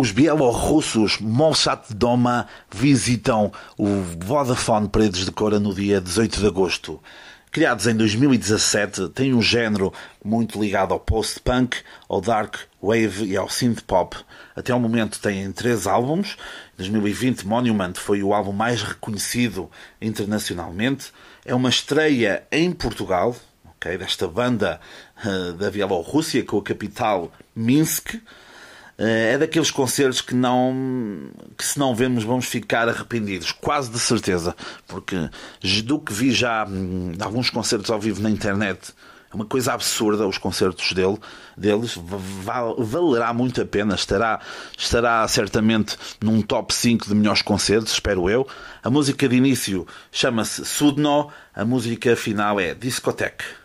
Os bielorrussos Molchat Doma visitam o Vodafone Paredes de Cora no dia 18 de agosto. Criados em 2017, têm um género muito ligado ao post-punk, ao dark wave e ao synth-pop. Até ao momento têm três álbuns. Em 2020, Monument foi o álbum mais reconhecido internacionalmente. É uma estreia em Portugal, okay, desta banda uh, da Bielorrússia, com a capital Minsk. Eh, é daqueles concertos que não que se não vemos vamos ficar arrependidos, quase de certeza, porque do que vi já hum, alguns concertos ao vivo na internet, é uma coisa absurda os concertos dele, deles, val, valerá muito a pena, estará, estará certamente num top 5 de melhores concertos, espero eu. A música de início chama-se Sudno, a música final é Discoteque.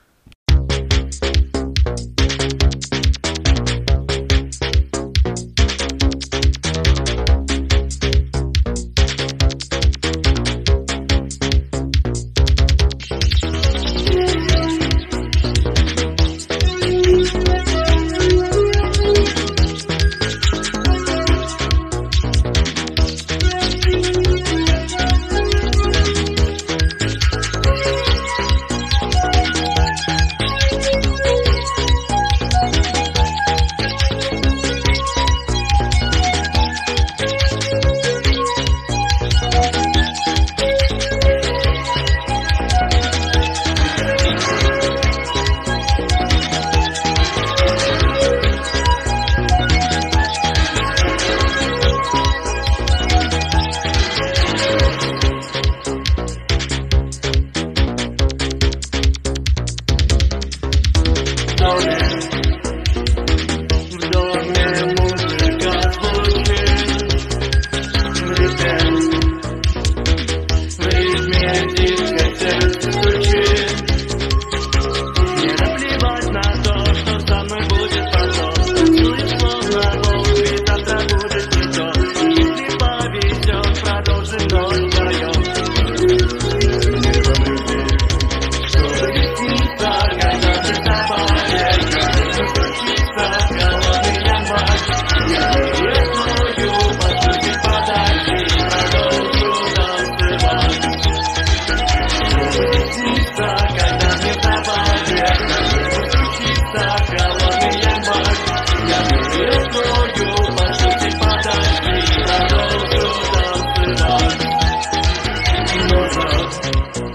love.